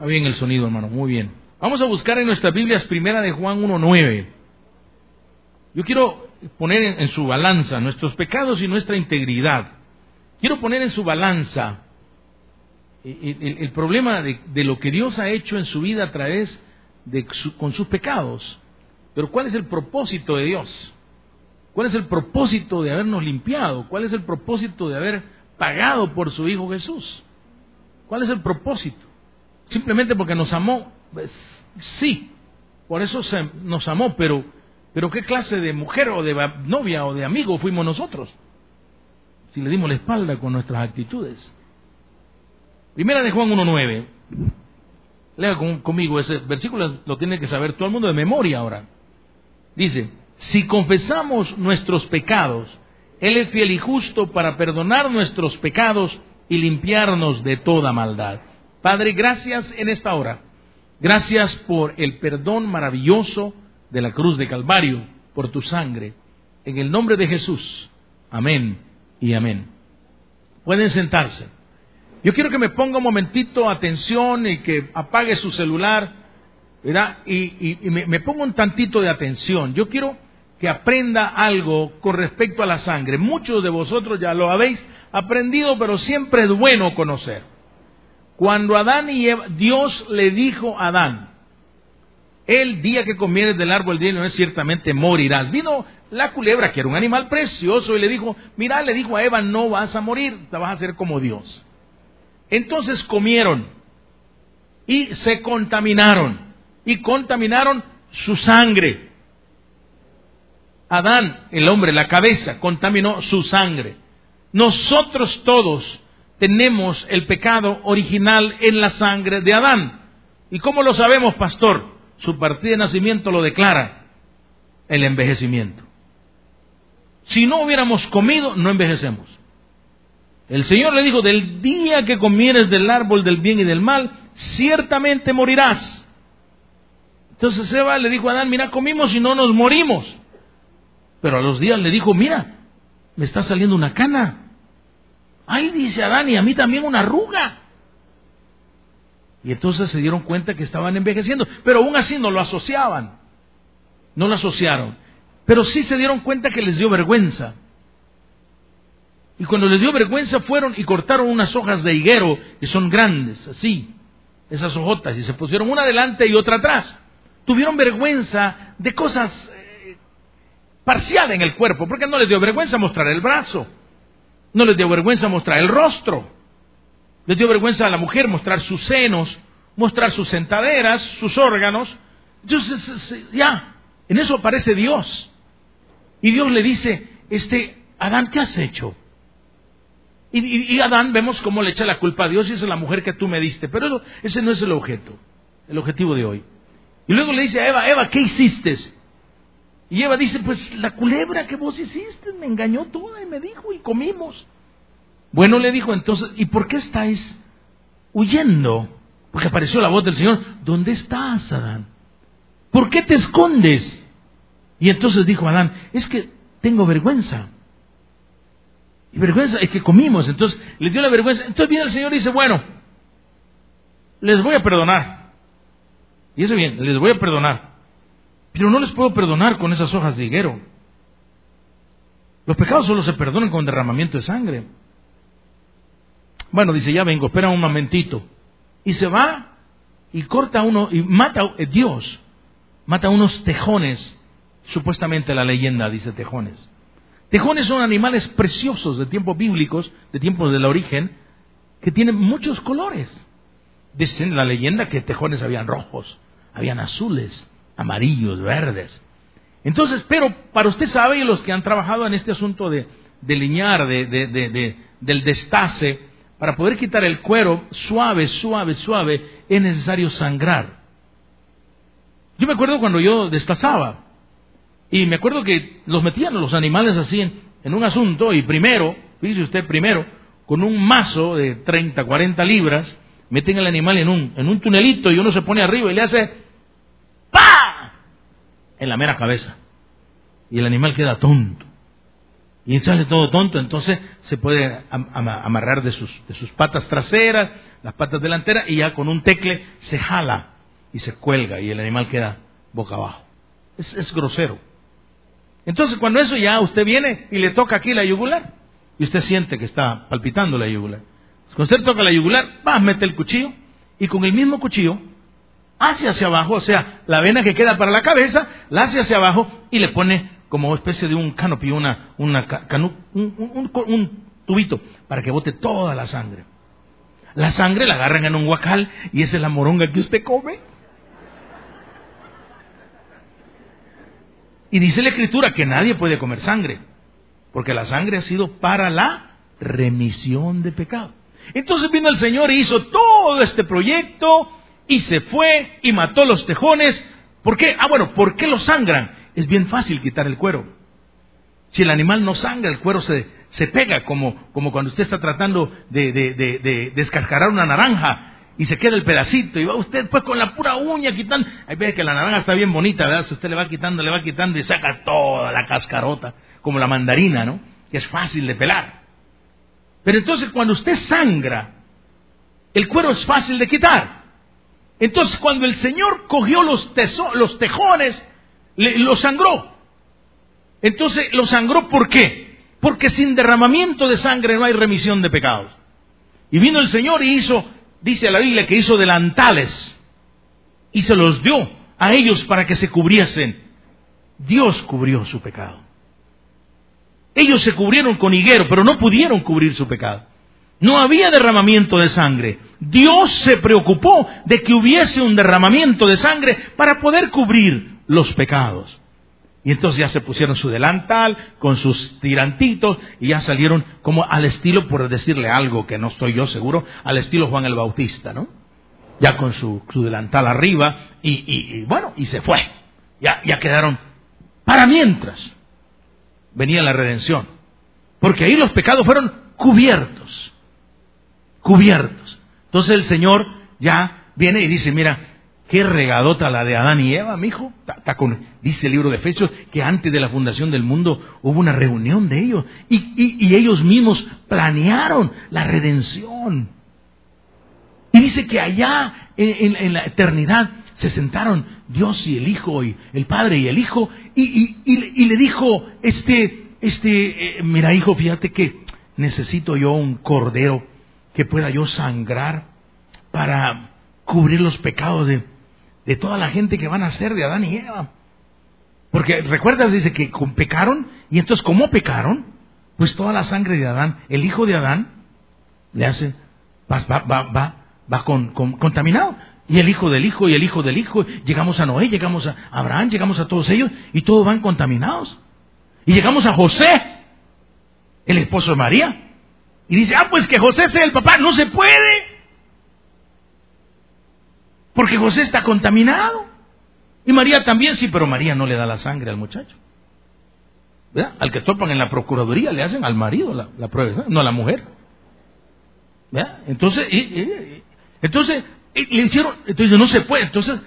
Está bien el sonido, hermano, muy bien. Vamos a buscar en nuestras Biblias primera de Juan 1.9. Yo quiero poner en, su balanza nuestros pecados y nuestra integridad. Quiero poner en su balanza el, problema de, lo que Dios ha hecho en su vida a través de con sus pecados. Pero ¿cuál es el propósito de Dios? ¿Cuál es el propósito de habernos limpiado? ¿Cuál es el propósito de haber pagado por su Hijo Jesús? ¿Cuál es el propósito? Simplemente porque nos amó. Pues, sí, por eso se, nos amó, pero, pero ¿qué clase de mujer o de novia o de amigo fuimos nosotros? Si le dimos la espalda con nuestras actitudes. Primera de Juan 1.9. Lea conmigo ese versículo, lo tiene que saber todo el mundo de memoria ahora. Dice, si confesamos nuestros pecados, Él es fiel y justo para perdonar nuestros pecados y limpiarnos de toda maldad. Padre, gracias en esta hora. Gracias por el perdón maravilloso de la cruz de Calvario, por tu sangre. En el nombre de Jesús. Amén y amén. Pueden sentarse. Yo quiero que me ponga un momentito atención y que apague su celular, ¿verdad? Y, me, me ponga un tantito de atención. Yo quiero que aprenda algo con respecto a la sangre. Muchos de vosotros ya lo habéis aprendido, pero siempre es bueno conocer. Cuando Adán y Eva, Dios le dijo a Adán, el día que comieres del árbol de no es ciertamente morirás. Vino la culebra, que era un animal precioso, y le dijo, mira, le dijo a Eva, no vas a morir, te vas a hacer como Dios. Entonces comieron y se contaminaron, y contaminaron su sangre. Adán, el hombre, la cabeza, contaminó su sangre. Nosotros todos tenemos el pecado original en la sangre de Adán. ¿Y cómo lo sabemos, pastor? Su partida de nacimiento lo declara, el envejecimiento. Si no hubiéramos comido, no envejecemos. El Señor le dijo, del día que comieres del árbol del bien y del mal, ciertamente morirás. Entonces Eva le dijo a Adán, mira, comimos y no nos morimos. Pero a los días le dijo, mira, me está saliendo una cana. Ay, dice Adán, y a mí también una arruga. Y entonces se dieron cuenta que estaban envejeciendo, pero aún así no lo asociaban. No lo asociaron. Pero sí se dieron cuenta que les dio vergüenza. Y cuando les dio vergüenza fueron y cortaron unas hojas de higuero, que son grandes, así, esas hojotas, y se pusieron una delante y otra atrás. Tuvieron vergüenza de cosas parcial en el cuerpo, porque no les dio vergüenza mostrar el brazo, no les dio vergüenza mostrar el rostro, les dio vergüenza a la mujer mostrar sus senos, mostrar sus sentaderas, sus órganos. Entonces, ya, en eso aparece Dios. Y Dios le dice, este, Adán, ¿qué has hecho? Y, Adán vemos cómo le echa la culpa a Dios y es la mujer que tú me diste. Pero ese no es el objeto, el objetivo de hoy. Y luego le dice a Eva, Eva, ¿qué hiciste? Y Eva dice, pues la culebra que vos hiciste me engañó toda y me dijo y comimos. Bueno, le dijo entonces, ¿y por qué estáis huyendo? Porque apareció la voz del Señor, ¿dónde estás, Adán? ¿Por qué te escondes? Y entonces dijo Adán, es que tengo vergüenza. Y vergüenza es que comimos, entonces le dio la vergüenza. Entonces viene el Señor y dice, bueno, les voy a perdonar. Y eso bien, les voy a perdonar. Pero no les puedo perdonar con esas hojas de higuero. Los pecados solo se perdonan con derramamiento de sangre. Bueno, dice, ya vengo, espera un momentito. Y se va y corta uno, y mata, eh, Dios, mata unos tejones, supuestamente la leyenda dice tejones. Tejones son animales preciosos de tiempos bíblicos, de tiempos del origen, que tienen muchos colores. Dicen la leyenda que tejones habían rojos, habían azules, amarillos, verdes. Entonces, pero para usted sabe, y los que han trabajado en este asunto de, de liñar, de, del destace, para poder quitar el cuero suave, suave, suave, es necesario sangrar. Yo me acuerdo cuando yo destazaba, y me acuerdo que los metían los animales así en, un asunto, y primero, dice usted primero, con un mazo de 30, 40 libras, meten el animal en un, en un tunelito y uno se pone arriba y le hace. En la mera cabeza. Y el animal queda tonto. Y sale todo tonto, entonces se puede amarrar de sus, de sus patas traseras, las patas delanteras, y ya con un tecle se jala y se cuelga y el animal queda boca abajo. Es, es grosero. Entonces cuando eso ya usted viene y le toca aquí la yugular, y usted siente que está palpitando la yugular. Cuando usted toca la yugular, va, mete el cuchillo y con el mismo cuchillo hace hacia abajo, o sea, la vena que queda para la cabeza, la hace hacia abajo y le pone como especie de un canopy, una, una un, un, tubito, para que bote toda la sangre. La sangre la agarran en un guacal y esa es la moronga que usted come. Y dice la escritura que nadie puede comer sangre, porque la sangre ha sido para la remisión de pecado. Entonces vino el Señor y hizo todo este proyecto y se fue y mató los tejones. ¿Por qué? Ah, bueno, ¿por qué los sangran? es bien fácil quitar el cuero. Si el animal no sangra, el cuero se, se pega, como, como cuando usted está tratando de, de, de, descascarar una naranja y se queda el pedacito y va usted pues con la pura uña quitando. Ahí ve que la naranja está bien bonita, ¿verdad? Si usted le va quitando, le va quitando y saca toda la cascarota, como la mandarina, ¿no? Que es fácil de pelar. Pero entonces cuando usted sangra, el cuero es fácil de quitar. Entonces cuando el Señor cogió los, los tejones lo sangró. Entonces, lo sangró ¿por qué? Porque sin derramamiento de sangre no hay remisión de pecados. Y vino el Señor y hizo, dice la Biblia, que hizo delantales y se los dio a ellos para que se cubriesen. Dios cubrió su pecado. Ellos se cubrieron con higuero, pero no pudieron cubrir su pecado. No había derramamiento de sangre. Dios se preocupó de que hubiese un derramamiento de sangre para poder cubrir los pecados. Y entonces ya se pusieron su delantal con sus tirantitos y ya salieron como al estilo, por decirle algo que no estoy yo seguro, al estilo Juan el Bautista, ¿no? Ya con su, delantal arriba y, bueno, y se fue. Ya, quedaron para mientras venía la redención. Porque ahí los pecados fueron cubiertos. Cubiertos. Entonces el Señor ya viene y dice, mira, Qué regadota la de Adán y Eva, mijo. dice el libro de Efesios que antes de la fundación del mundo hubo una reunión de ellos y, ellos mismos planearon la redención. Y dice que allá en, la eternidad se sentaron Dios y el Hijo y el Padre y el Hijo y, le dijo, este, este, eh, mira hijo, fíjate que necesito yo un cordero que pueda yo sangrar para cubrir los pecados de, de toda la gente que van a ser de Adán y Eva. Porque recuerdas, dice que pecaron, y entonces, ¿cómo pecaron? Pues toda la sangre de Adán, el hijo de Adán, le hace, va, va, va, va, con, contaminado. Y el hijo del hijo, y el hijo del hijo, llegamos a Noé, llegamos a Abraham, llegamos a todos ellos, y todos van contaminados. Y llegamos a José, el esposo de María, y dice, ah, pues que José sea el papá, no se puede. Porque José está contaminado. Y María también, sí, pero María no le da la sangre al muchacho. ¿Verdad? Al que topan en la procuraduría le hacen al marido la, prueba, no a la mujer. ¿Verdad? Entonces, entonces le hicieron, entonces no se puede, entonces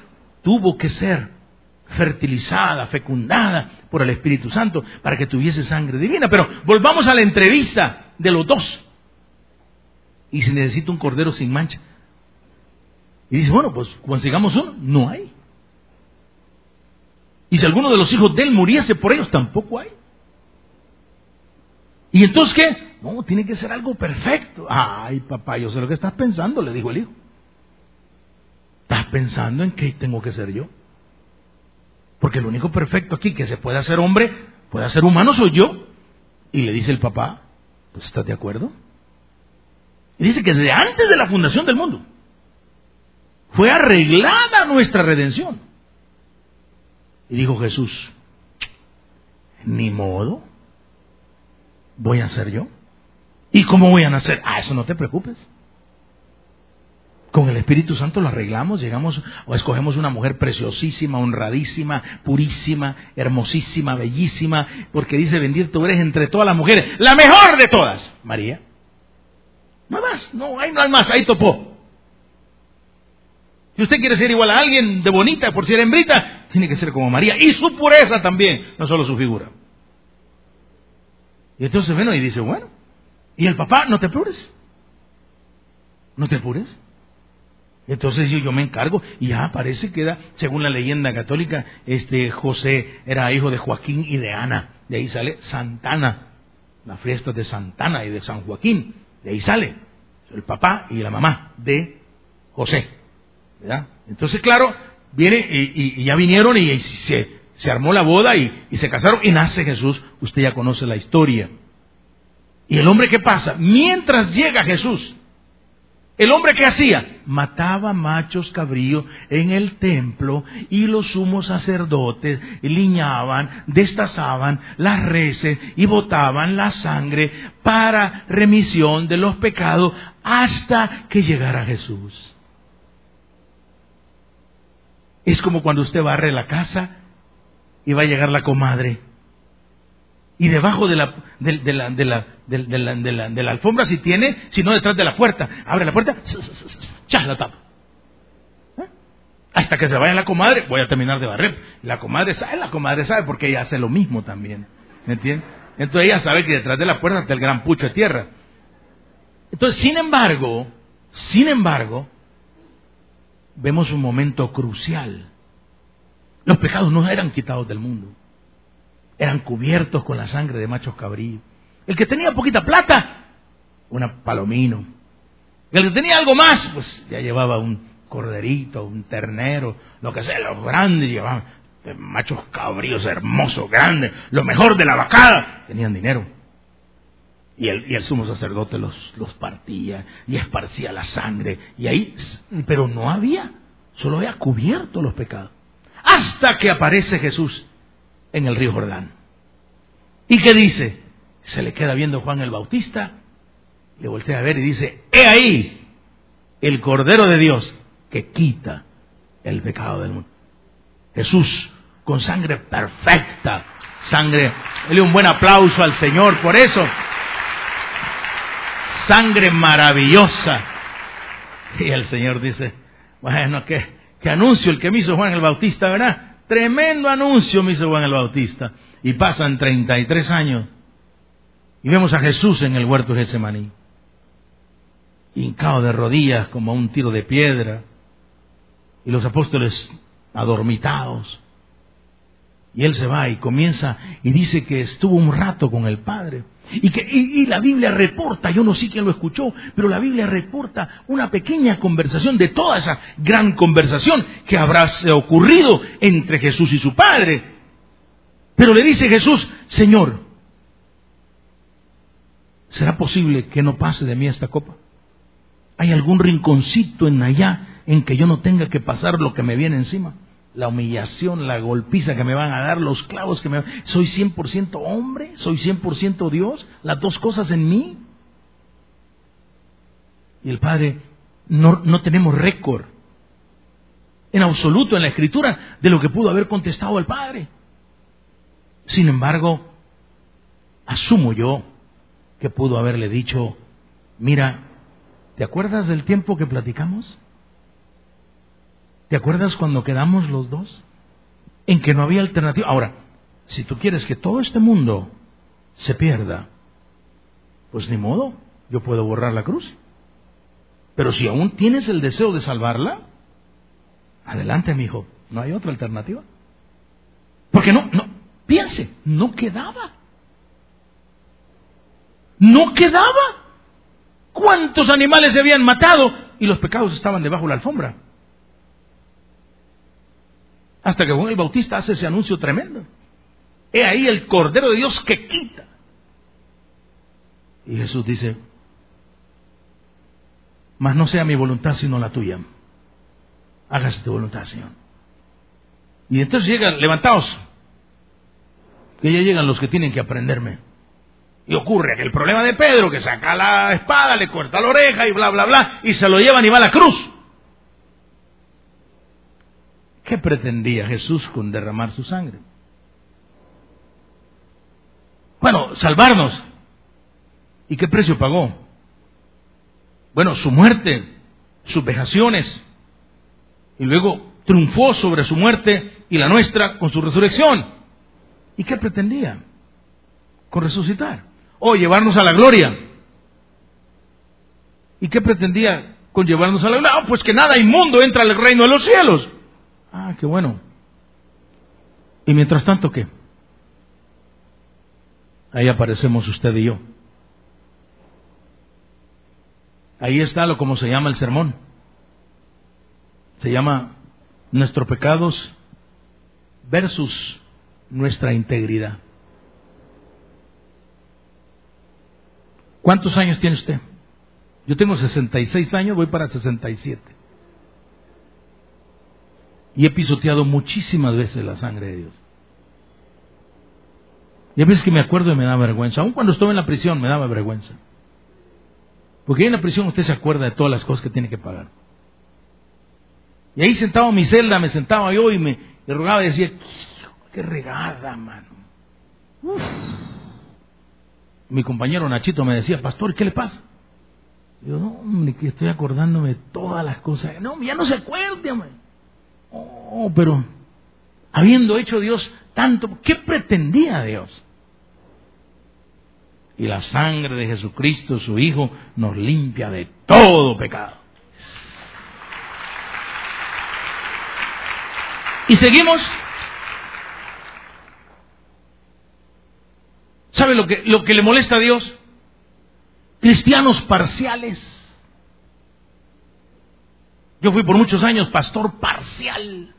tuvo que ser fertilizada, fecundada por el Espíritu Santo para que tuviese sangre divina. Pero volvamos a la entrevista de los dos. Y se necesita un cordero sin mancha. Y dice, bueno, pues consigamos uno. No hay. Y si alguno de los hijos de él muriese por ellos, tampoco hay. ¿Y entonces qué? No, tiene que ser algo perfecto. Ay, papá, yo sé lo que estás pensando, le dijo el hijo. ¿Estás pensando en qué tengo que ser yo? Porque el único perfecto aquí que se puede hacer hombre, puede hacer humano, soy yo. Y le dice el papá, pues ¿estás de acuerdo? Dice que desde antes de la fundación del mundo, fue arreglada nuestra redención. Y dijo Jesús, ni modo, voy a ser yo. ¿Y cómo voy a nacer? Ah, eso no te preocupes. Con el Espíritu Santo lo arreglamos, llegamos o escogemos una mujer preciosísima, honradísima, purísima, hermosísima, bellísima, porque dice, bendito eres entre todas las mujeres, la mejor de todas, María. No más, no hay, no hay más, ahí topó. Si usted quiere ser igual a alguien de bonita, por ser hembrita, tiene que ser como María. Y su pureza también, no solo su figura. Y entonces bueno y dice, bueno, y el papá, no te apures, no te apures. Entonces yo, yo me encargo y ya parece que era, según la leyenda católica, este José era hijo de Joaquín y de Ana. De ahí sale Santana, la fiesta de Santana y de San Joaquín. De ahí sale el papá y la mamá de José. ¿verdad? Entonces, claro, viene y, ya vinieron y, se, se, armó la boda y, y se casaron y nace Jesús. Usted ya conoce la historia. ¿Y el hombre qué pasa? Mientras llega Jesús, el hombre que hacía mataba machos cabríos en el templo y los sumos sacerdotes liñaban, destazaban las reces y botaban la sangre para remisión de los pecados hasta que llegara Jesús. Es como cuando usted barre la casa y va a llegar la comadre y debajo de la, de, la, alfombra si tiene, si no detrás de la puerta. Abre la puerta, ya la tapa. ¿Eh? Hasta que se vaya la comadre, voy a terminar de barrer. La comadre sabe, la comadre sabe porque ella hace lo mismo también. ¿Me entiendes? Entonces ella sabe que detrás de la puerta está el gran pucho de tierra. Entonces, sin embargo, sin embargo, vemos un momento crucial. Los pecados no eran quitados del mundo eran cubiertos con la sangre de machos cabríos. El que tenía poquita plata, una palomino. El que tenía algo más, pues ya llevaba un corderito, un ternero, lo que sea, los grandes llevaban machos cabríos hermosos, grandes, lo mejor de la vacada, tenían dinero. Y el, sumo sacerdote los, los partía y esparcía la sangre. Y ahí, pero no había, solo había cubierto los pecados. Hasta que aparece Jesús en el río Jordán. ¿Y qué dice? Se le queda viendo Juan el Bautista, le voltea a ver y dice, he ahí el Cordero de Dios que quita el pecado del mundo. Jesús con sangre perfecta, sangre, dale un buen aplauso al Señor por eso. Sangre maravillosa. Y el Señor dice, bueno, que, que anuncio el que me hizo Juan el Bautista, ¿verdad? Tremendo anuncio me hizo Juan el Bautista. Y pasan 33 años y vemos a Jesús en el huerto de Getsemaní, hincado de rodillas como a un tiro de piedra, y los apóstoles adormitados. Y él se va y comienza y dice que estuvo un rato con el Padre. Y, que, y, la Biblia reporta, yo no sé quién lo escuchó, pero la Biblia reporta una pequeña conversación de toda esa gran conversación que habrá ocurrido entre Jesús y su Padre. Pero le dice Jesús, Señor, ¿será posible que no pase de mí esta copa? ¿Hay algún rinconcito en allá en que yo no tenga que pasar lo que me viene encima? La humillación, la golpiza que me van a dar, los clavos que me van ¿Soy 100% hombre? ¿Soy 100% Dios? ¿Las dos cosas en mí? Y el Padre, no, no tenemos récord en absoluto en la Escritura de lo que pudo haber contestado el Padre. Sin embargo, asumo yo que pudo haberle dicho, mira, ¿te acuerdas del tiempo que platicamos? ¿Te acuerdas cuando quedamos los dos? En que no había alternativa. Ahora, si tú quieres que todo este mundo se pierda, pues ni modo, yo puedo borrar la cruz. Pero si aún tienes el deseo de salvarla, adelante, mi hijo, no hay otra alternativa. Porque no, no, piense, no quedaba. No quedaba. ¿Cuántos animales se habían matado y los pecados estaban debajo de la alfombra? Hasta que Juan el Bautista hace ese anuncio tremendo. He ahí el Cordero de Dios que quita. Y Jesús dice, mas no sea mi voluntad sino la tuya. Hágase tu voluntad, Señor. Y entonces llegan, levantaos, que ya llegan los que tienen que aprenderme. Y ocurre que el problema de Pedro, que saca la espada, le corta la oreja y bla, bla, bla, y se lo llevan y va a la cruz. ¿Qué pretendía Jesús con derramar su sangre? Bueno, salvarnos. ¿Y qué precio pagó? Bueno, su muerte, sus vejaciones. Y luego triunfó sobre su muerte y la nuestra con su resurrección. ¿Y qué pretendía? Con resucitar. o llevarnos a la gloria. ¿Y qué pretendía con llevarnos a la gloria? Ah, pues que nada inmundo entra al reino de los cielos. Ah, qué bueno. ¿Y mientras tanto qué? Ahí aparecemos usted y yo. Ahí está lo como se llama el sermón. Se llama nuestros pecados versus nuestra integridad. ¿Cuántos años tiene usted? Yo tengo 66 años, voy para 67. Y he pisoteado muchísimas veces la sangre de Dios. Y a veces que me acuerdo y me da vergüenza. Aún cuando estuve en la prisión me daba vergüenza. Porque en la prisión usted se acuerda de todas las cosas que tiene que pagar. Y ahí sentado en mi celda, me sentaba yo y me rogaba y decía, qué regada, mano. Mi compañero Nachito me decía, pastor, ¿qué le pasa? Yo, no, hombre, que estoy acordándome de todas las cosas. No, ya no se acuerde, hombre. Oh, pero habiendo hecho Dios tanto, ¿qué pretendía Dios? Y la sangre de Jesucristo, su Hijo, nos limpia de todo pecado. Y seguimos. ¿Sabe lo que, lo que le molesta a Dios? Cristianos parciales. Yo fui por muchos años pastor parcial.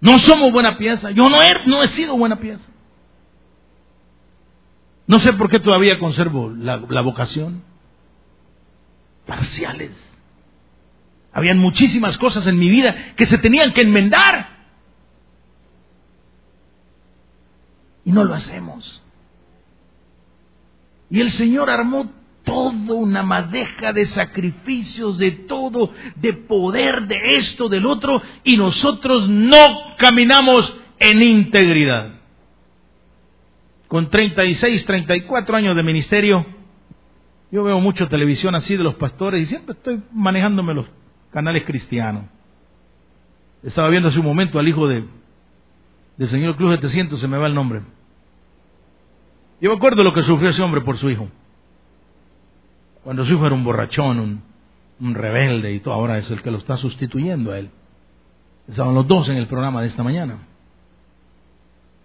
No somos buena pieza. Yo no he, no he sido buena pieza. No sé por qué todavía conservo la, la vocación. Parciales. Habían muchísimas cosas en mi vida que se tenían que enmendar. Y no lo hacemos. Y el Señor armó toda una madeja de sacrificios, de todo, de poder, de esto, del otro, y nosotros no caminamos en integridad. Con 36, 34 años de ministerio, yo veo mucho televisión así de los pastores y siempre estoy manejándome los canales cristianos. Estaba viendo hace un momento al hijo de, del señor Cruz de 300, se me va el nombre. Yo me acuerdo lo que sufrió ese hombre por su hijo. Cuando su hijo era un borrachón, un, rebelde y todo, ahora es el que lo está sustituyendo a él. Estaban los dos en el programa de esta mañana,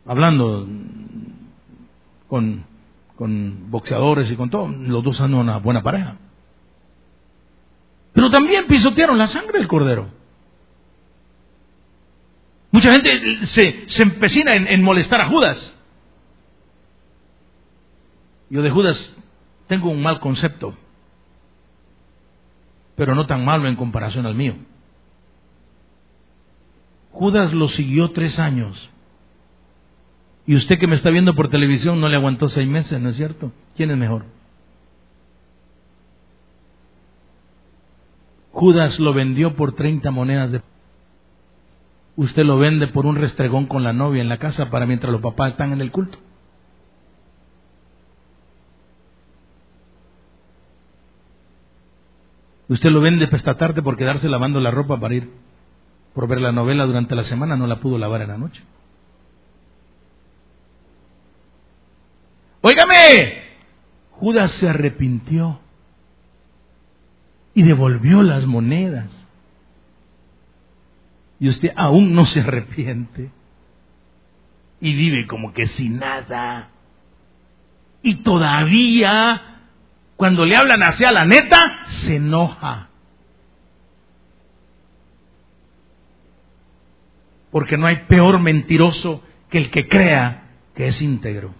hablando con, boxeadores y con todo. Los dos son una buena pareja. Pero también pisotearon la sangre del cordero. Mucha gente se, se empecina en molestar a Judas. Yo de Judas tengo un mal concepto pero no tan malo en comparación al mío. Judas lo siguió tres años. Y usted que me está viendo por televisión no le aguantó seis meses, ¿no es cierto? ¿Quién es mejor? Judas lo vendió por 30 monedas de... Usted lo vende por un restregón con la novia en la casa para mientras los papás están en el culto. Usted lo vende esta tarde por quedarse lavando la ropa para ir por ver la novela durante la semana, no la pudo lavar en la noche. Óigame, Judas se arrepintió y devolvió las monedas. Y usted aún no se arrepiente y vive como que sin nada. Y todavía cuando le hablan hacia la neta, se enoja. Porque no hay peor mentiroso que el que crea que es íntegro.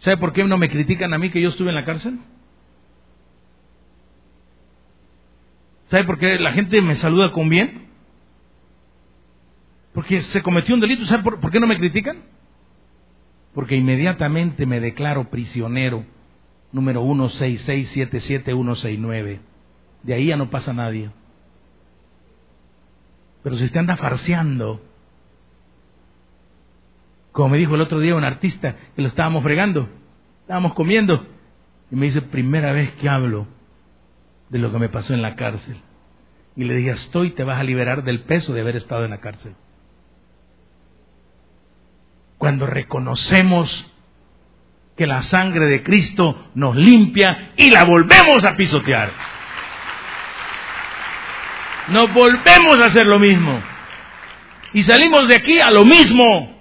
¿Sabe por qué no me critican a mí que yo estuve en la cárcel? ¿Sabe por qué la gente me saluda con bien? Porque se cometió un delito. ¿Sabe por, por qué no me critican? Porque inmediatamente me declaro prisionero. Número 16677169. De ahí ya no pasa nadie. Pero si usted anda farseando, como me dijo el otro día un artista que lo estábamos fregando, estábamos comiendo, y me dice, primera vez que hablo de lo que me pasó en la cárcel. y le dije, estoy, te vas a liberar del peso de haber estado en la cárcel. Cuando reconocemos que la sangre de Cristo nos limpia y la volvemos a pisotear. Nos volvemos a hacer lo mismo. Y salimos de aquí a lo mismo.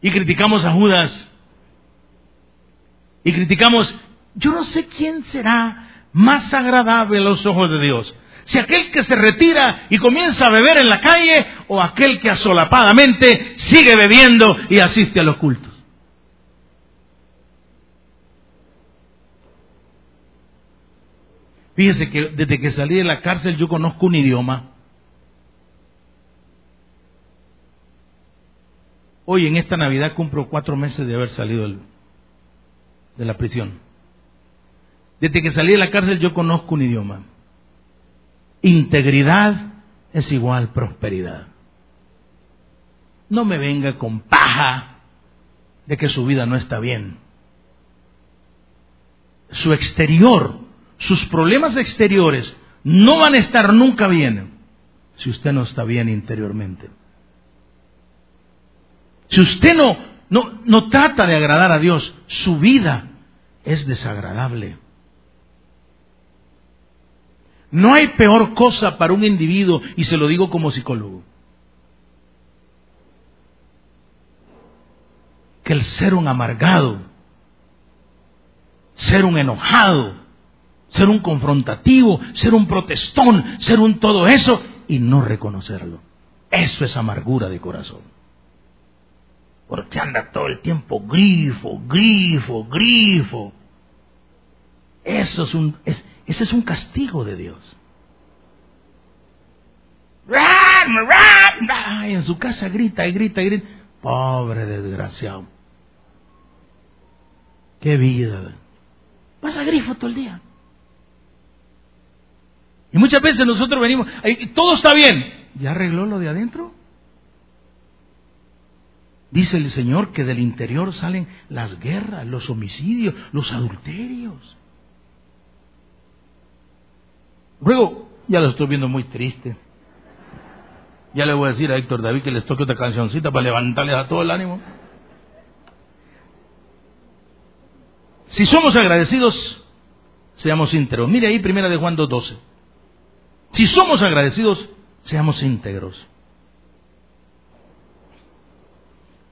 Y criticamos a Judas. Y criticamos, yo no sé quién será más agradable a los ojos de Dios. Si aquel que se retira y comienza a beber en la calle o aquel que asolapadamente sigue bebiendo y asiste a los cultos. Fíjese que desde que salí de la cárcel yo conozco un idioma. Hoy en esta Navidad cumplo cuatro meses de haber salido de la prisión. Desde que salí de la cárcel yo conozco un idioma. Integridad es igual prosperidad. No me venga con paja de que su vida no está bien. Su exterior sus problemas exteriores no van a estar nunca bien si usted no está bien interiormente. Si usted no, no, no trata de agradar a Dios, su vida es desagradable. No hay peor cosa para un individuo, y se lo digo como psicólogo, que el ser un amargado, ser un enojado, ser un confrontativo, ser un protestón, ser un todo eso y no reconocerlo. Eso es amargura de corazón. Porque anda todo el tiempo grifo, grifo, grifo. Eso es un, ese es un castigo de Dios. Y en su casa grita y grita y grita. Pobre desgraciado. Qué vida. Pasa grifo todo el día. Y muchas veces nosotros venimos, todo está bien. ¿Ya arregló lo de adentro? Dice el Señor que del interior salen las guerras, los homicidios, los adulterios. Luego, ya lo estoy viendo muy triste. Ya le voy a decir a Héctor David que les toque otra cancioncita para levantarles a todo el ánimo. Si somos agradecidos, seamos íntegros. Mire ahí, primera de Juan 2.12. Si somos agradecidos, seamos íntegros.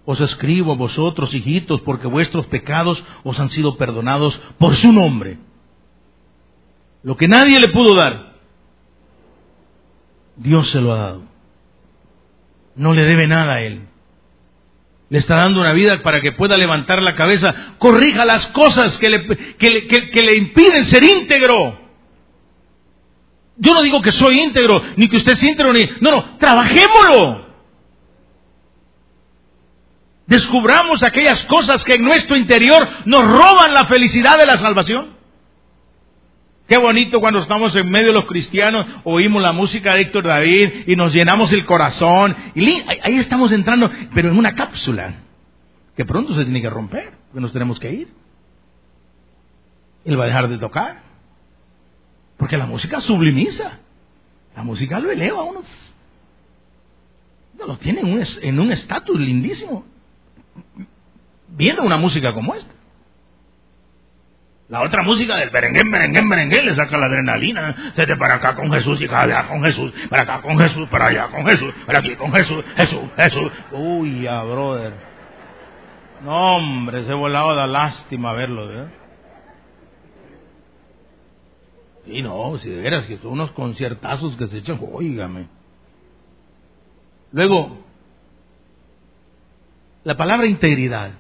Os escribo a vosotros, hijitos, porque vuestros pecados os han sido perdonados por su nombre. Lo que nadie le pudo dar, Dios se lo ha dado. No le debe nada a Él. Le está dando una vida para que pueda levantar la cabeza, corrija las cosas que le, que le impiden ser íntegro. Yo no digo que soy íntegro, ni que usted es íntegro, ni... No, no, trabajémoslo. Descubramos aquellas cosas que en nuestro interior nos roban la felicidad de la salvación. Qué bonito cuando estamos en medio de los cristianos, oímos la música de Héctor David y nos llenamos el corazón. Y ahí estamos entrando, pero en una cápsula que pronto se tiene que romper, que nos tenemos que ir. Él va a dejar de tocar. Porque la música sublimiza. La música lo eleva a unos. Lo tiene en un estatus lindísimo. Viendo una música como esta. La otra música del berenguén, berenguén, berenguén le saca la adrenalina. Desde para acá con Jesús y para allá con Jesús. Para acá con Jesús, para allá con Jesús. Para aquí con Jesús, Jesús, Jesús. Uy, ya, brother. No, hombre, se volado da lástima verlo, ¿eh? Y no, si de veras que son unos conciertazos que se echan, oígame. Luego, la palabra integridad.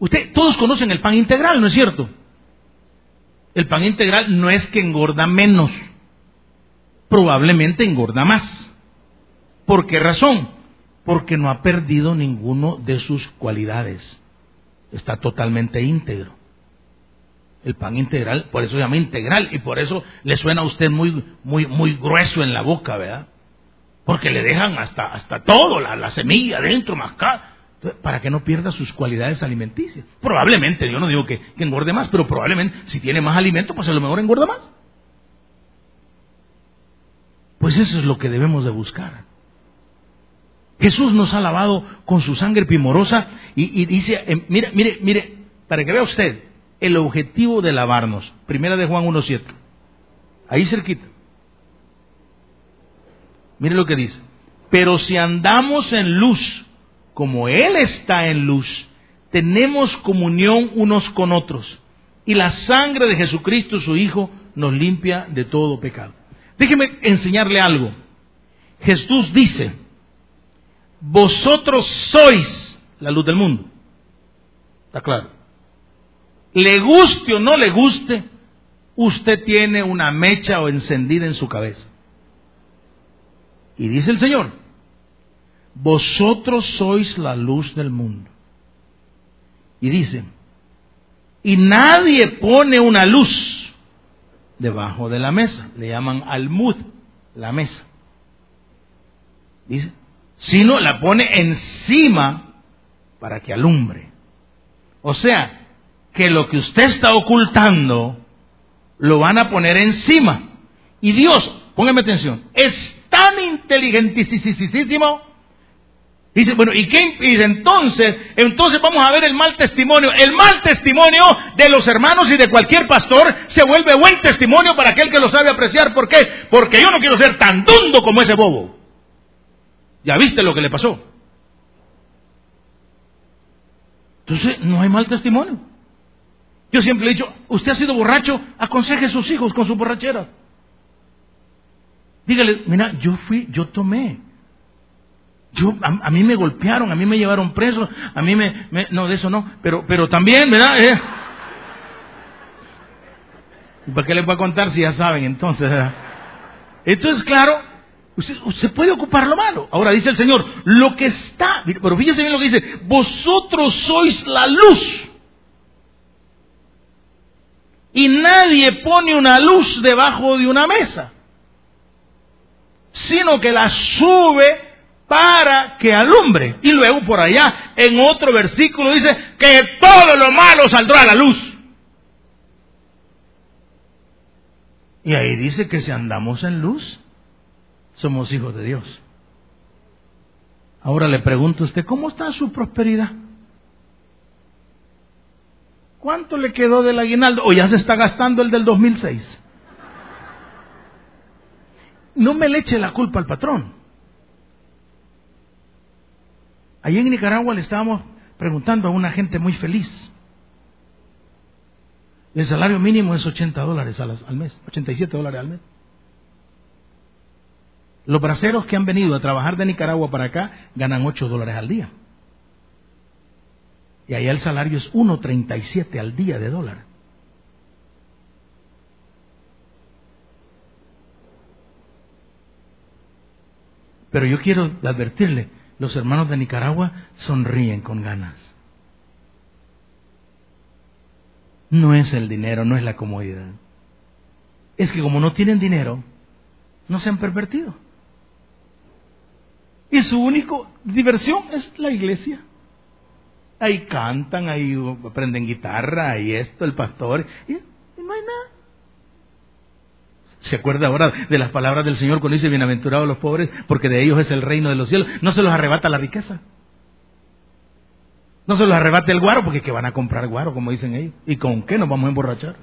Usted, todos conocen el pan integral, ¿no es cierto? El pan integral no es que engorda menos, probablemente engorda más. ¿Por qué razón? Porque no ha perdido ninguno de sus cualidades. Está totalmente íntegro. El pan integral, por eso se llama integral y por eso le suena a usted muy, muy, muy grueso en la boca, ¿verdad? Porque le dejan hasta, hasta todo, la, semilla adentro, mascada. Para que no pierda sus cualidades alimenticias. Probablemente, yo no digo que, engorde más, pero probablemente si tiene más alimento, pues a lo mejor engorda más. Pues eso es lo que debemos de buscar. Jesús nos ha lavado con su sangre primorosa y, dice, eh, mire, mire, mire, para que vea usted el objetivo de lavarnos. Primera de Juan 1.7. Ahí cerquita. Mire lo que dice. Pero si andamos en luz, como Él está en luz, tenemos comunión unos con otros. Y la sangre de Jesucristo, su Hijo, nos limpia de todo pecado. Déjeme enseñarle algo. Jesús dice, vosotros sois la luz del mundo. ¿Está claro? Le guste o no le guste, usted tiene una mecha o encendida en su cabeza. Y dice el Señor, vosotros sois la luz del mundo. Y dice, y nadie pone una luz debajo de la mesa. Le llaman almud, la mesa. Dice, sino la pone encima para que alumbre. O sea, que lo que usted está ocultando lo van a poner encima. Y Dios, póngame atención, es tan inteligentísimo Dice, bueno, ¿y qué impide entonces? Entonces vamos a ver el mal testimonio. El mal testimonio de los hermanos y de cualquier pastor se vuelve buen testimonio para aquel que lo sabe apreciar. ¿Por qué? Porque yo no quiero ser tan dundo como ese bobo. Ya viste lo que le pasó. Entonces, no hay mal testimonio. Yo siempre he dicho, usted ha sido borracho, aconseje a sus hijos con sus borracheras. Dígale, mira, yo fui, yo tomé. Yo, a, mí me golpearon, a mí me llevaron preso, a mí me, no, de eso no, pero, pero también, ¿verdad? Eh. ¿Para qué les voy a contar si ya saben entonces? Entonces, claro, usted, puede ocupar lo malo. Ahora dice el Señor, lo que está, pero fíjense bien lo que dice, vosotros sois la luz. Y nadie pone una luz debajo de una mesa, sino que la sube para que alumbre. Y luego por allá, en otro versículo dice que todo lo malo saldrá a la luz. Y ahí dice que si andamos en luz, somos hijos de Dios. Ahora le pregunto a usted, ¿cómo está su prosperidad? ¿Cuánto le quedó del aguinaldo? ¿O ya se está gastando el del 2006? No me le eche la culpa al patrón. Allí en Nicaragua le estábamos preguntando a una gente muy feliz. El salario mínimo es 80 dólares al mes, 87 dólares al mes. Los braceros que han venido a trabajar de Nicaragua para acá ganan 8 dólares al día. Y allá el salario es 1.37 al día de dólar. Pero yo quiero advertirle, los hermanos de Nicaragua sonríen con ganas. No es el dinero, no es la comodidad. Es que como no tienen dinero, no se han pervertido. Y su única diversión es la iglesia. Ahí cantan, ahí aprenden guitarra, ahí esto, el pastor, y no hay nada. ¿Se acuerda ahora de las palabras del Señor cuando dice bienaventurados los pobres porque de ellos es el reino de los cielos? No se los arrebata la riqueza. No se los arrebata el guaro porque que van a comprar guaro, como dicen ellos. ¿Y con qué nos vamos a emborrachar?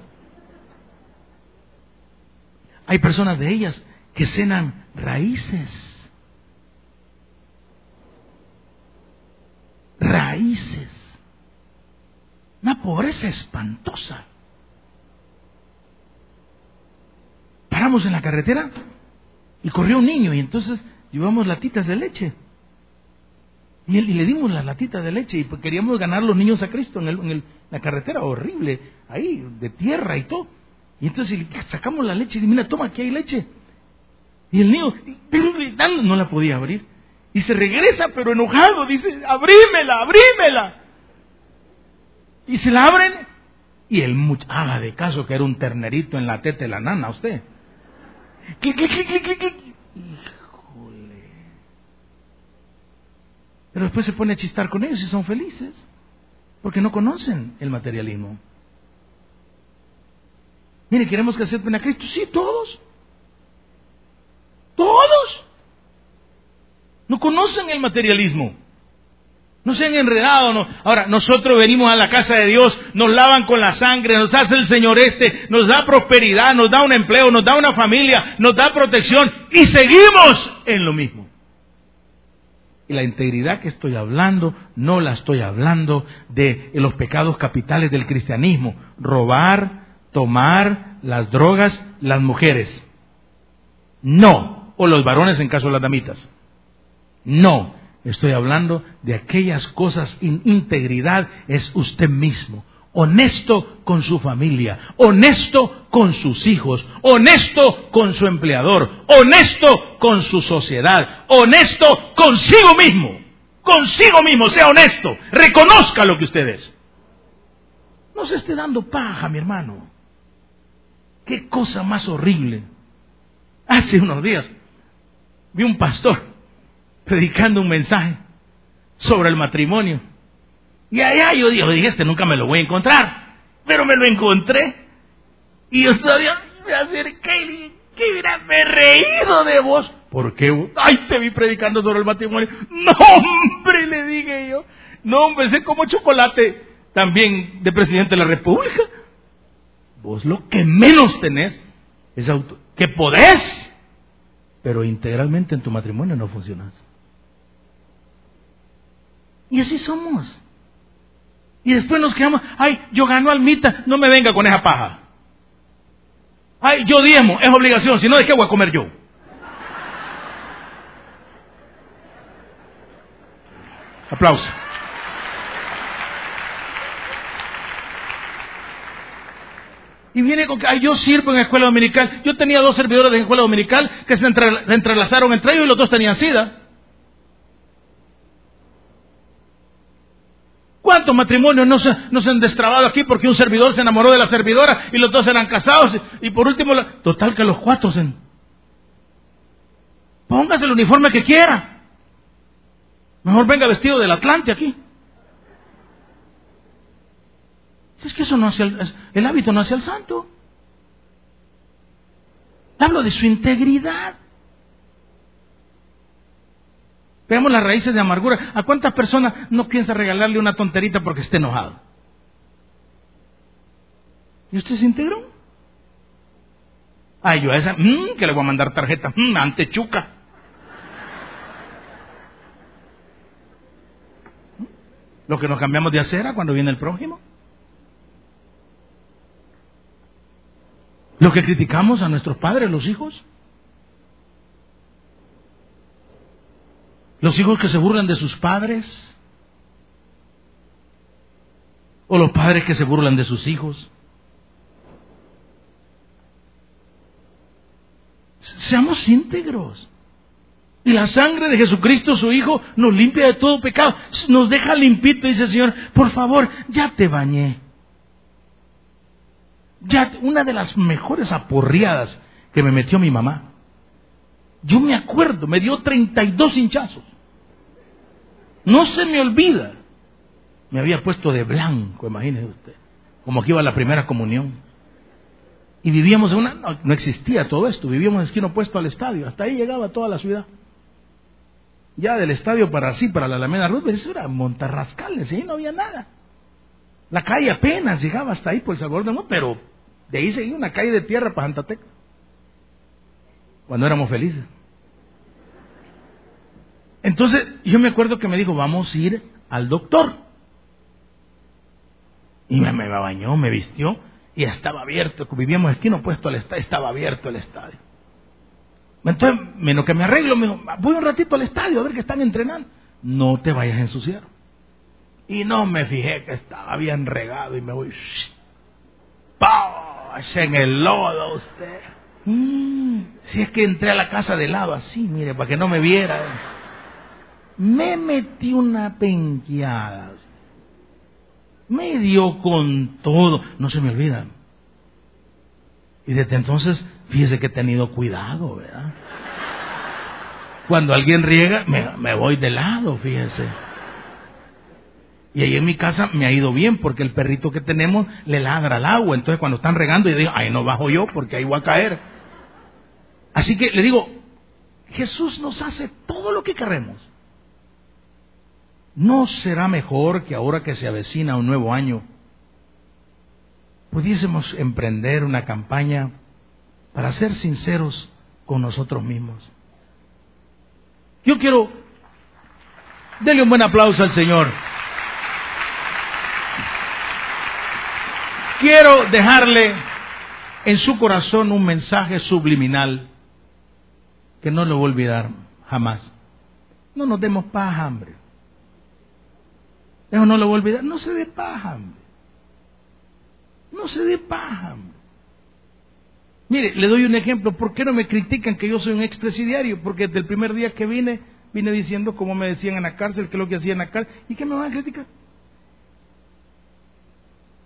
Hay personas de ellas que cenan raíces. Raíces. Una pobreza espantosa. Paramos en la carretera y corrió un niño y entonces llevamos latitas de leche. Y, le dimos las latitas de leche y pues queríamos ganar los niños a Cristo en, en la carretera horrible, ahí, de tierra y todo. Y entonces sacamos la leche y dice, mira, toma, aquí hay leche. Y el niño, no la podía abrir. Y se regresa, pero enojado, dice, abrímela, abrímela. Y se la abren. Y el muchacho, haga de caso que era un ternerito en la teta de la nana, usted. Híjole. Pero después se pone a chistar con ellos y son felices. Porque no conocen el materialismo. Mire, queremos que acepten a Cristo. Sí, todos. Todos. No conocen el materialismo. No se han enredado. Ahora, nosotros venimos a la casa de Dios, nos lavan con la sangre, nos hace el Señor este, nos da prosperidad, nos da un empleo, nos da una familia, nos da protección y seguimos en lo mismo. Y la integridad que estoy hablando, no la estoy hablando de los pecados capitales del cristianismo. Robar, tomar, las drogas, las mujeres. No. O los varones en caso de las damitas. No. Estoy hablando de aquellas cosas, integridad es usted mismo, honesto con su familia, honesto con sus hijos, honesto con su empleador, honesto con su sociedad, honesto consigo mismo, consigo mismo, sea honesto, reconozca lo que usted es. No se esté dando paja, mi hermano. Qué cosa más horrible. Hace unos días vi un pastor predicando un mensaje sobre el matrimonio. Y allá yo dije, este nunca me lo voy a encontrar. Pero me lo encontré. Y yo todavía me acerqué y dije, ¿qué me he reído de vos? ¿Por qué? Ay, te vi predicando sobre el matrimonio. No, hombre, le dije yo. No, hombre, sé como chocolate también de presidente de la República. Vos lo que menos tenés es auto que podés, pero integralmente en tu matrimonio no funcionas. Y así somos. Y después nos quedamos, ay, yo gano almita, no me venga con esa paja. Ay, yo diezmo, es obligación, si no, ¿de qué voy a comer yo? Aplauso. Y viene con que, ay, yo sirvo en la escuela dominical. Yo tenía dos servidores de escuela dominical que se entrelazaron entre ellos y los dos tenían sida. ¿Cuántos matrimonios no se, no se han destrabado aquí porque un servidor se enamoró de la servidora y los dos eran casados? Y por último, total que los cuatro se... Póngase el uniforme que quiera. Mejor venga vestido del Atlante aquí. Es que eso no hace el, hábito no hace el santo. Hablo de su integridad. Veamos las raíces de amargura. ¿A cuántas personas no piensa regalarle una tonterita porque esté enojado? ¿Y usted se integró? Ay, yo a esa, mmm, que le voy a mandar tarjeta, mmm, ante chuca. Lo que nos cambiamos de acera cuando viene el prójimo. Lo que criticamos a nuestros padres, los hijos. Los hijos que se burlan de sus padres. O los padres que se burlan de sus hijos. Seamos íntegros. Y la sangre de Jesucristo, su Hijo, nos limpia de todo pecado. Nos deja limpito, dice el Señor. Por favor, ya te bañé. Ya, una de las mejores aporreadas que me metió mi mamá. Yo me acuerdo, me dio 32 hinchazos. No se me olvida. Me había puesto de blanco, imagínese usted. Como que iba a la primera comunión. Y vivíamos en una. No, existía todo esto. Vivíamos en esquina opuesto al estadio. Hasta ahí llegaba toda la ciudad. Ya del estadio para así, para la Alameda Ruth, eso era Montarrascales, ahí no había nada. La calle apenas llegaba hasta ahí por el Salvador de Mundo, pero de ahí seguía una calle de tierra para Jantatec. Cuando éramos felices. Entonces yo me acuerdo que me dijo, vamos a ir al doctor. Y me, me bañó, me vistió y estaba abierto. Vivíamos esquina opuesto al estadio, estaba abierto el estadio. Entonces, menos que me arreglo, me dijo, voy un ratito al estadio a ver que están entrenando. No te vayas a ensuciar. Y no me fijé que estaba bien regado y me voy. ¡Pah! En el lodo usted. Mm, si es que entré a la casa de lado así, mire, para que no me viera me metí una penqueada. Me dio con todo. No se me olvida. Y desde entonces, fíjese que he tenido cuidado, ¿verdad? Cuando alguien riega, me, me voy de lado, fíjese. Y ahí en mi casa me ha ido bien porque el perrito que tenemos le ladra al agua. Entonces cuando están regando yo digo, ay, no bajo yo porque ahí voy a caer. Así que le digo, Jesús nos hace todo lo que queremos. ¿No será mejor que ahora que se avecina un nuevo año, pudiésemos emprender una campaña para ser sinceros con nosotros mismos? Yo quiero, denle un buen aplauso al Señor. Quiero dejarle en su corazón un mensaje subliminal que no lo voy a olvidar jamás. No nos demos paja, hambre. Eso no lo voy a olvidar. No se dé paja. No se dé paja. Mire, le doy un ejemplo. ¿Por qué no me critican que yo soy un expresidiario? Porque desde el primer día que vine, vine diciendo como me decían en la cárcel, que es lo que hacía en la cárcel. ¿Y qué me van a criticar?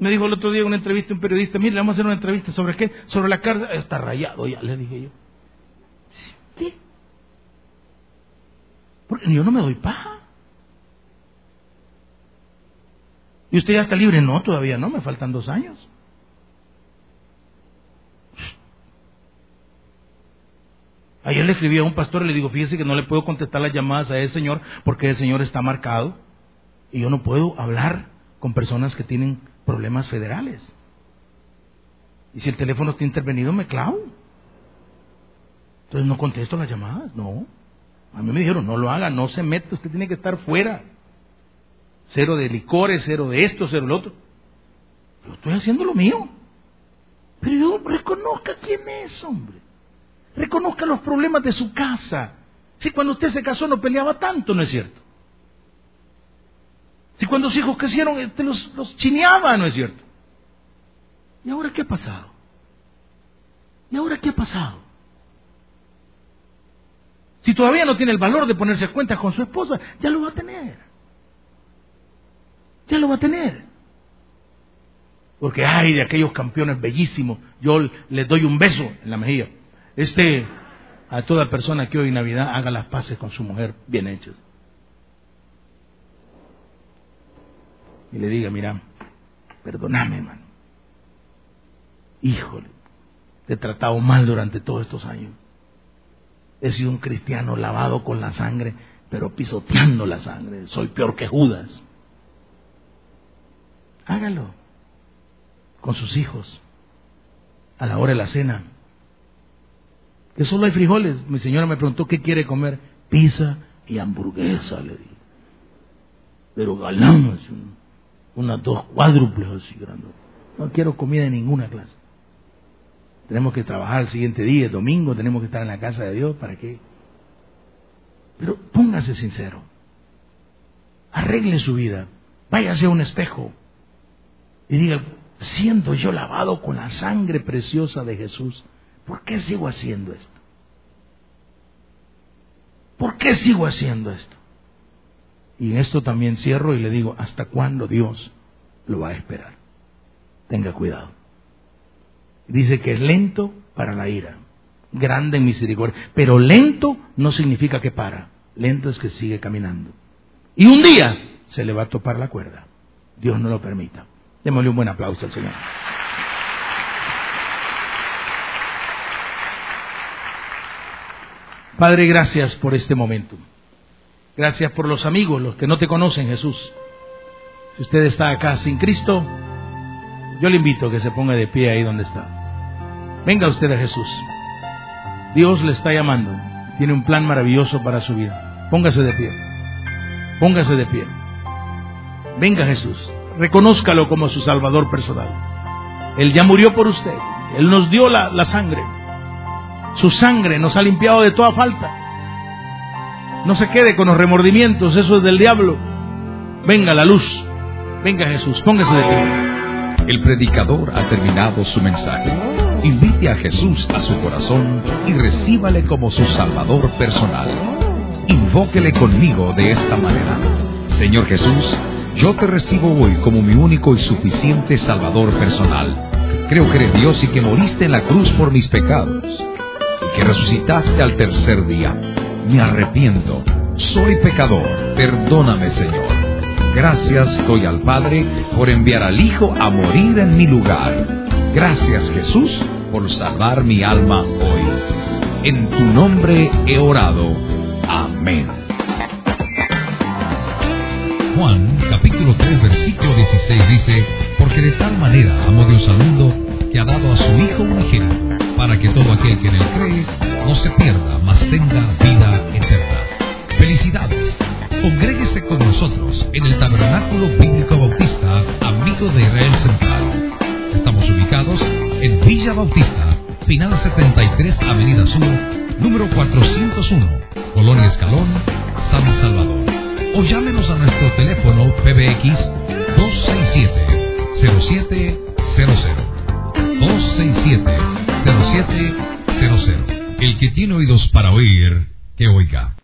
Me dijo el otro día en una entrevista un periodista, mire, vamos a hacer una entrevista sobre qué, sobre la cárcel. Está rayado ya, le dije yo. ¿Qué? Porque yo no me doy paja. ¿Y usted ya está libre? No, todavía no, me faltan dos años. Ayer le escribí a un pastor y le digo, fíjese que no le puedo contestar las llamadas a ese señor porque el señor está marcado y yo no puedo hablar con personas que tienen problemas federales. Y si el teléfono está intervenido, me clavo. Entonces no contesto las llamadas, no. A mí me dijeron, no lo haga, no se mete, usted tiene que estar fuera. Cero de licores, cero de esto, cero de lo otro. Yo estoy haciendo lo mío. Pero yo reconozca quién es, hombre. Reconozca los problemas de su casa. Si cuando usted se casó no peleaba tanto, ¿no es cierto? Si cuando los hijos crecieron, este, los, los chineaba, ¿no es cierto? ¿Y ahora qué ha pasado? ¿Y ahora qué ha pasado? Si todavía no tiene el valor de ponerse a cuenta con su esposa, ya lo va a tener. Ya lo va a tener. Porque hay de aquellos campeones bellísimos, yo les doy un beso en la mejilla. Este, a toda persona que hoy en Navidad haga las paces con su mujer bien hechas. y le diga, mira, perdóname, hermano. Híjole, te he tratado mal durante todos estos años. He sido un cristiano lavado con la sangre, pero pisoteando la sangre. Soy peor que Judas. Hágalo con sus hijos a la hora de la cena. Que solo hay frijoles. Mi señora me preguntó qué quiere comer. Pizza y hamburguesa, le dije. Pero galán, unas dos cuádruples así grandes. No quiero comida de ninguna clase. Tenemos que trabajar el siguiente día, domingo, tenemos que estar en la casa de Dios, ¿para qué? Pero póngase sincero. Arregle su vida. Váyase a un espejo y diga, siendo yo lavado con la sangre preciosa de Jesús, ¿por qué sigo haciendo esto? ¿Por qué sigo haciendo esto? Y en esto también cierro y le digo, ¿hasta cuándo Dios lo va a esperar? Tenga cuidado. Dice que es lento para la ira, grande en misericordia, pero lento no significa que para, lento es que sigue caminando. Y un día se le va a topar la cuerda. Dios no lo permita. Démosle un buen aplauso al Señor. Padre, gracias por este momento. Gracias por los amigos, los que no te conocen, Jesús. Si usted está acá sin Cristo, yo le invito a que se ponga de pie ahí donde está. Venga usted a Jesús. Dios le está llamando. Tiene un plan maravilloso para su vida. Póngase de pie. Póngase de pie. Venga Jesús. Reconózcalo como su Salvador personal. Él ya murió por usted. Él nos dio la, la sangre. Su sangre nos ha limpiado de toda falta. No se quede con los remordimientos, eso es del diablo. Venga la luz. Venga Jesús, póngase de pie. El predicador ha terminado su mensaje. Invite a Jesús a su corazón y recíbale como su Salvador personal. Invóquele conmigo de esta manera. Señor Jesús, yo te recibo hoy como mi único y suficiente Salvador personal. Creo que eres Dios y que moriste en la cruz por mis pecados y que resucitaste al tercer día me arrepiento, soy pecador, perdóname Señor. gracias doy al Padre por enviar al Hijo a morir en mi lugar. Gracias Jesús por salvar mi alma hoy. En tu nombre he orado. Amén. Juan capítulo 3 versículo 16 dice, porque de tal manera amó Dios al mundo que ha dado a su Hijo unigénito, para que todo aquel que en él cree no se pierda, mas tenga vida eterna. Felicidades. Congréguese con nosotros en el Tabernáculo Bíblico Bautista, amigo de Israel Central. Estamos ubicados en Villa Bautista, final 73, Avenida Sur, número 401, Colonia Escalón, San Salvador. O llámenos a nuestro teléfono PBX 267-0700. 267-0700. El que tiene oídos para oír, que oiga.